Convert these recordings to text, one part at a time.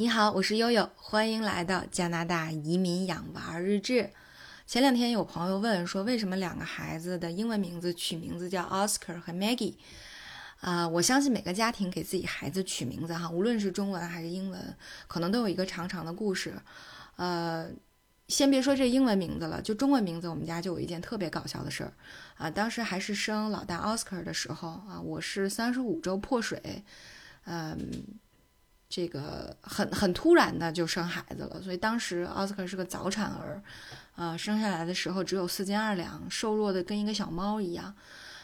你好，我是悠悠，欢迎来到加拿大移民养娃日志。前两天有朋友问说，为什么两个孩子的英文名字取名字叫 Oscar 和 Maggie？啊，我相信每个家庭给自己孩子取名字哈，无论是中文还是英文，可能都有一个长长的故事。呃，先别说这英文名字了，就中文名字，我们家就有一件特别搞笑的事儿啊。当时还是生老大 Oscar 的时候啊，我是三十五周破水，嗯，这个很很突然的就生孩子了，所以当时 Oscar 是个早产儿，啊，生下来的时候只有四斤二两，瘦弱的跟一个小猫一样。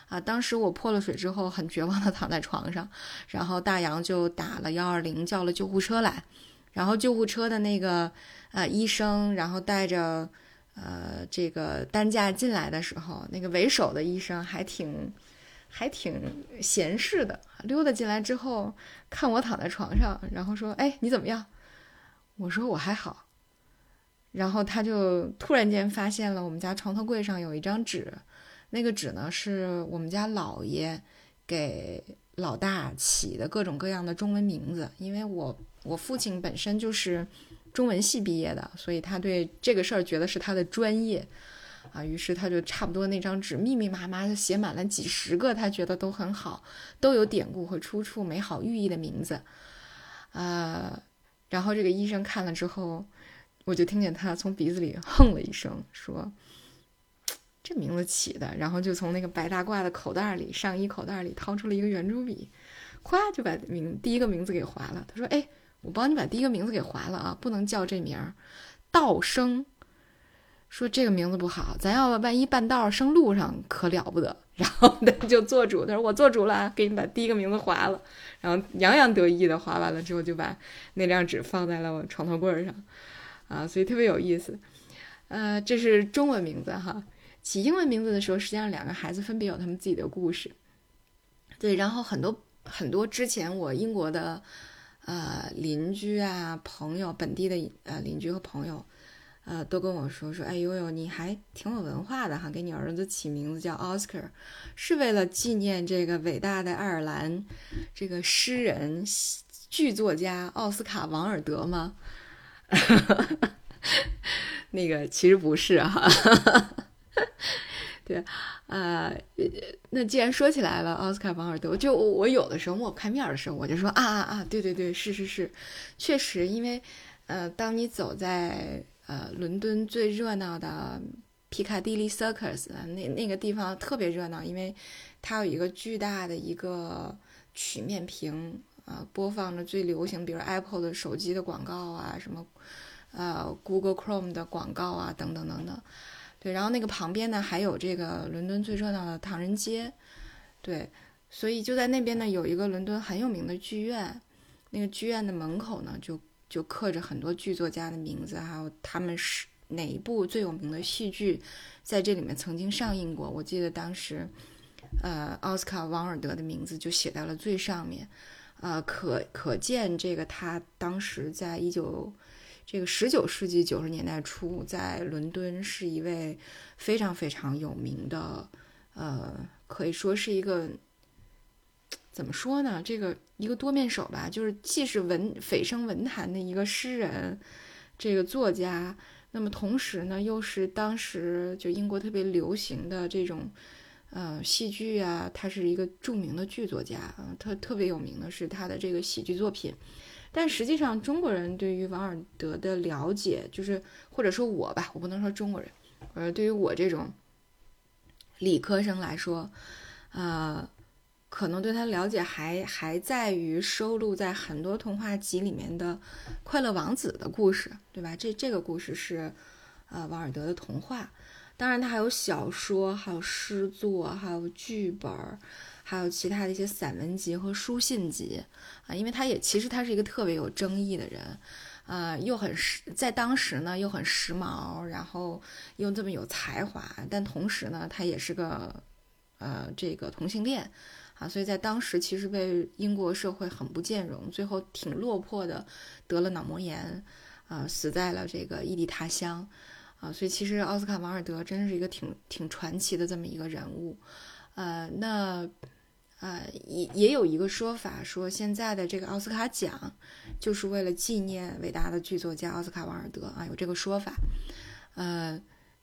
啊，当时我破了水之后，很绝望的躺在床上，然后大洋就打了幺二零，叫了救护车来，然后救护车的那个呃医生，然后带着呃这个担架进来的时候，那个为首的医生还挺还挺闲适的，溜达进来之后看我躺在床上，然后说：“哎，你怎么样？”我说：“我还好。”然后他就突然间发现了我们家床头柜上有一张纸。那个纸呢，是我们家姥爷给老大起的各种各样的中文名字。因为我我父亲本身就是中文系毕业的，所以他对这个事儿觉得是他的专业啊。于是他就差不多那张纸密密麻麻的写满了几十个，他觉得都很好，都有典故和出处、美好寓意的名字。呃，然后这个医生看了之后，我就听见他从鼻子里哼了一声，说。这名字起的，然后就从那个白大褂的口袋里，上衣口袋里掏出了一个圆珠笔，咵就把名第一个名字给划了。他说：“哎，我帮你把第一个名字给划了啊，不能叫这名儿，道生。说这个名字不好，咱要万一半道生路上可了不得。”然后他就做主，他说：“我做主了，给你把第一个名字划了。”然后洋洋得意的划完了之后，就把那张纸放在了我床头柜上，啊，所以特别有意思。呃，这是中文名字哈。起英文名字的时候，实际上两个孩子分别有他们自己的故事。对，然后很多很多之前我英国的呃邻居啊朋友，本地的呃邻居和朋友，呃都跟我说说，哎呦呦，你还挺有文化的哈，给你儿子起名字叫 Oscar，是为了纪念这个伟大的爱尔兰这个诗人剧作家奥斯卡王尔德吗？那个其实不是哈。对，呃，那既然说起来了，奥斯卡·王尔德，就我有的时候我开面的时候，我就说啊啊啊，对对对，是是是，确实，因为呃，当你走在呃伦敦最热闹的皮卡迪利 Circus 那那个地方特别热闹，因为它有一个巨大的一个曲面屏啊，播放着最流行，比如 Apple 的手机的广告啊，什么呃 Google Chrome 的广告啊，等等等等。对，然后那个旁边呢，还有这个伦敦最热闹的唐人街，对，所以就在那边呢，有一个伦敦很有名的剧院，那个剧院的门口呢，就就刻着很多剧作家的名字，还有他们是哪一部最有名的戏剧，在这里面曾经上映过。我记得当时，呃，奥斯卡·王尔德的名字就写在了最上面，呃，可可见这个他当时在一九。这个十九世纪九十年代初，在伦敦是一位非常非常有名的，呃，可以说是一个怎么说呢？这个一个多面手吧，就是既是文蜚声文坛的一个诗人，这个作家，那么同时呢，又是当时就英国特别流行的这种呃戏剧啊，他是一个著名的剧作家啊，特特别有名的是他的这个喜剧作品。但实际上，中国人对于王尔德的了解，就是或者说我吧，我不能说中国人，呃，对于我这种理科生来说，呃，可能对他了解还还在于收录在很多童话集里面的《快乐王子》的故事，对吧？这这个故事是呃王尔德的童话，当然他还有小说，还有诗作，还有剧本。还有其他的一些散文集和书信集，啊，因为他也其实他是一个特别有争议的人，呃，又很时在当时呢又很时髦，然后又这么有才华，但同时呢他也是个呃这个同性恋，啊，所以在当时其实被英国社会很不兼容，最后挺落魄的，得了脑膜炎，啊，死在了这个异地他乡，啊，所以其实奥斯卡王尔德真是一个挺挺传奇的这么一个人物，呃，那。呃，也也有一个说法说，现在的这个奥斯卡奖就是为了纪念伟大的剧作家奥斯卡·王尔德啊，有这个说法。呃，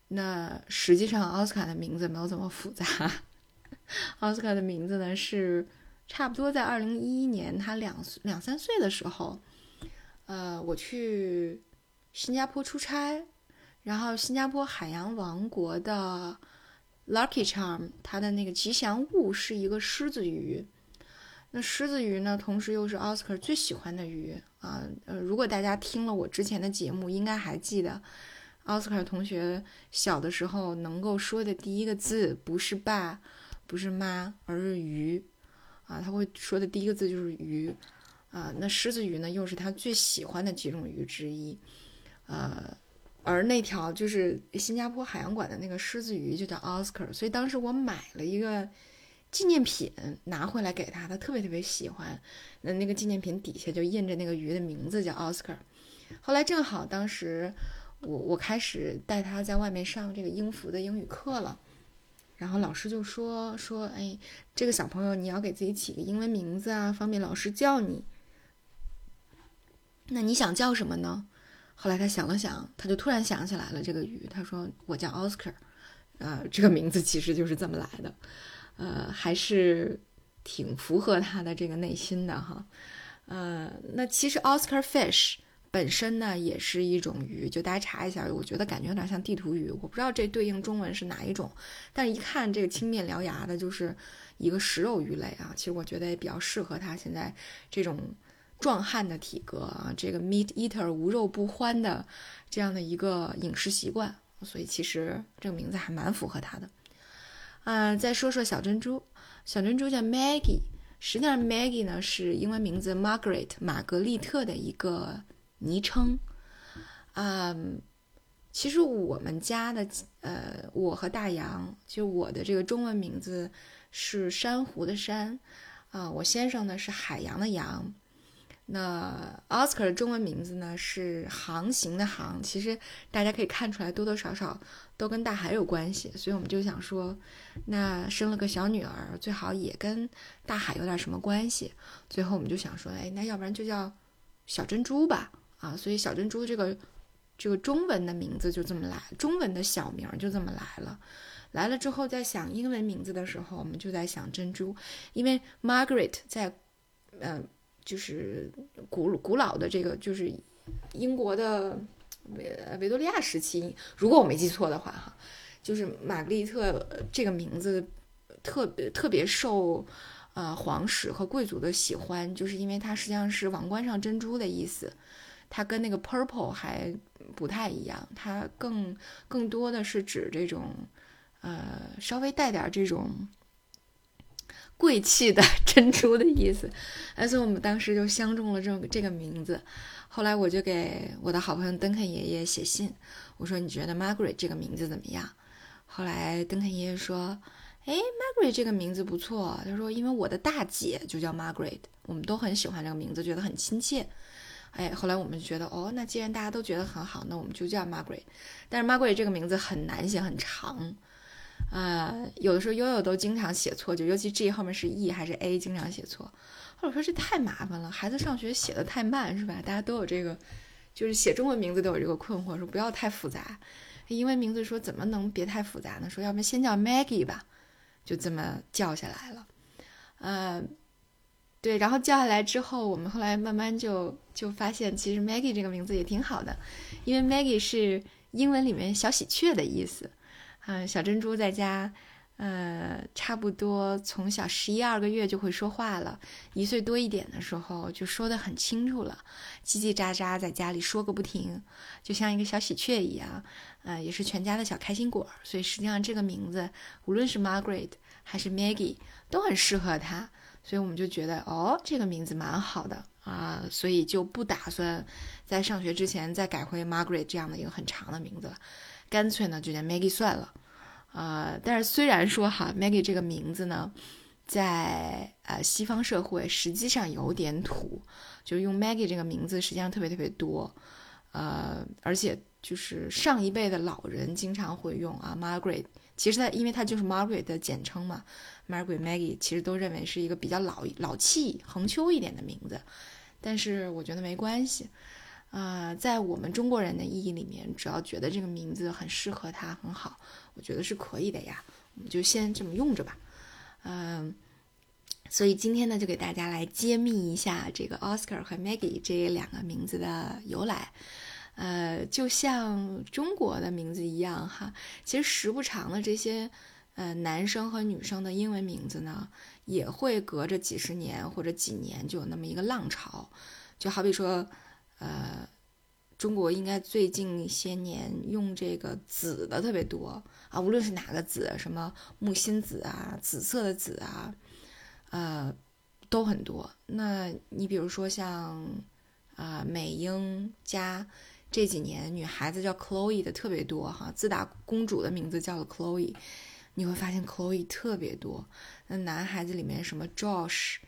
那实际上奥斯卡的名字没有这么复杂。奥斯卡的名字呢是差不多在二零一一年他两两三岁的时候，呃，我去新加坡出差，然后新加坡海洋王国的。Lucky Charm，它的那个吉祥物是一个狮子鱼。那狮子鱼呢，同时又是奥斯卡最喜欢的鱼啊。呃，如果大家听了我之前的节目，应该还记得，奥斯卡同学小的时候能够说的第一个字不是爸，不是妈，而是鱼啊。他会说的第一个字就是鱼啊。那狮子鱼呢，又是他最喜欢的几种鱼之一，呃。而那条就是新加坡海洋馆的那个狮子鱼，就叫 Oscar，所以当时我买了一个纪念品拿回来给他，他特别特别喜欢。那那个纪念品底下就印着那个鱼的名字叫 Oscar。后来正好当时我我开始带他在外面上这个英孚的英语课了，然后老师就说说，哎，这个小朋友你要给自己起个英文名字啊，方便老师叫你。那你想叫什么呢？后来他想了想，他就突然想起来了这个鱼。他说：“我叫 Oscar，呃，这个名字其实就是这么来的，呃，还是挺符合他的这个内心的哈。呃，那其实 Oscar fish 本身呢也是一种鱼，就大家查一下，我觉得感觉有点像地图鱼。我不知道这对应中文是哪一种，但是一看这个青面獠牙的，就是一个食肉鱼类啊。其实我觉得也比较适合它现在这种。”壮汉的体格啊，这个 meat eater 无肉不欢的这样的一个饮食习惯，所以其实这个名字还蛮符合他的。啊，再说说小珍珠，小珍珠叫 Maggie，实际上 Maggie 呢是英文名字 Margaret 玛格丽特的一个昵称。啊，其实我们家的呃，我和大洋，就我的这个中文名字是珊瑚的珊，啊，我先生呢是海洋的洋。那 Oscar 的中文名字呢是航行的航，其实大家可以看出来，多多少少都跟大海有关系，所以我们就想说，那生了个小女儿，最好也跟大海有点什么关系。最后我们就想说，哎，那要不然就叫小珍珠吧，啊，所以小珍珠这个这个中文的名字就这么来，中文的小名就这么来了。来了之后，在想英文名字的时候，我们就在想珍珠，因为 Margaret 在，嗯。就是古古老的这个，就是英国的维维多利亚时期，如果我没记错的话，哈，就是玛格丽特这个名字特别特别受呃皇室和贵族的喜欢，就是因为它实际上是王冠上珍珠的意思，它跟那个 purple 还不太一样，它更更多的是指这种呃稍微带点这种。贵气的 珍珠的意思，所以我们当时就相中了这个这个名字。后来我就给我的好朋友登肯爷爷写信，我说你觉得 Margaret 这个名字怎么样？后来登肯爷爷说：“哎，Margaret 这个名字不错。”他说：“因为我的大姐就叫 Margaret，我们都很喜欢这个名字，觉得很亲切。”哎，后来我们觉得，哦，那既然大家都觉得很好，那我们就叫 Margaret。但是 Margaret 这个名字很难写，很长。呃，有的时候悠悠都经常写错，就尤其 G 后面是 E 还是 A，经常写错。或者说这太麻烦了，孩子上学写的太慢，是吧？大家都有这个，就是写中文名字都有这个困惑，说不要太复杂。英文名字说怎么能别太复杂呢？说要不先叫 Maggie 吧，就这么叫下来了。呃，对，然后叫下来之后，我们后来慢慢就就发现，其实 Maggie 这个名字也挺好的，因为 Maggie 是英文里面小喜鹊的意思。嗯，小珍珠在家，呃，差不多从小十一二个月就会说话了，一岁多一点的时候就说得很清楚了，叽叽喳喳在家里说个不停，就像一个小喜鹊一样，呃，也是全家的小开心果。所以实际上这个名字，无论是 Margaret 还是 Maggie 都很适合他，所以我们就觉得哦，这个名字蛮好的啊，所以就不打算在上学之前再改回 Margaret 这样的一个很长的名字了。干脆呢就叫 Maggie 算了，呃，但是虽然说哈 Maggie 这个名字呢，在呃西方社会实际上有点土，就用 Maggie 这个名字实际上特别特别多，呃，而且就是上一辈的老人经常会用啊，Margaret。其实它因为它就是 Margaret 的简称嘛，Margaret Maggie 其实都认为是一个比较老老气、横秋一点的名字，但是我觉得没关系。啊，在我们中国人的意义里面，只要觉得这个名字很适合他，很好，我觉得是可以的呀。我们就先这么用着吧。嗯，所以今天呢，就给大家来揭秘一下这个 Oscar 和 Maggie 这两个名字的由来。呃，就像中国的名字一样哈，其实时不常的这些呃男生和女生的英文名字呢，也会隔着几十年或者几年就有那么一个浪潮，就好比说。呃，中国应该最近些年用这个紫的特别多啊，无论是哪个紫，什么木心紫啊、紫色的紫啊，呃，都很多。那你比如说像啊美英加这几年女孩子叫 Chloe 的特别多哈，自打公主的名字叫了 Chloe，你会发现 Chloe 特别多。那男孩子里面什么 Josh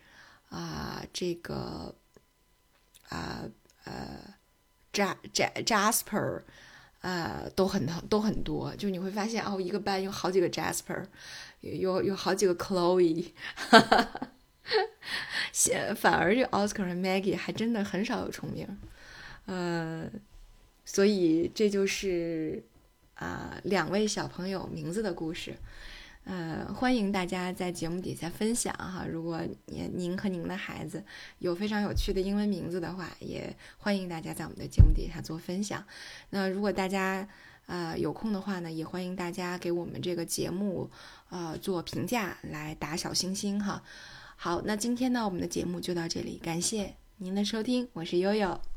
啊，这个啊。呃，J J Jasper，呃，都很都很多，就你会发现哦，一个班有好几个 Jasper，有有好几个 Chloe，哈哈哈，反而这 Oscar 和 Maggie 还真的很少有重名，呃，所以这就是啊两位小朋友名字的故事。呃，欢迎大家在节目底下分享哈。如果您您和您的孩子有非常有趣的英文名字的话，也欢迎大家在我们的节目底下做分享。那如果大家呃有空的话呢，也欢迎大家给我们这个节目呃做评价，来打小星星哈。好，那今天呢，我们的节目就到这里，感谢您的收听，我是悠悠。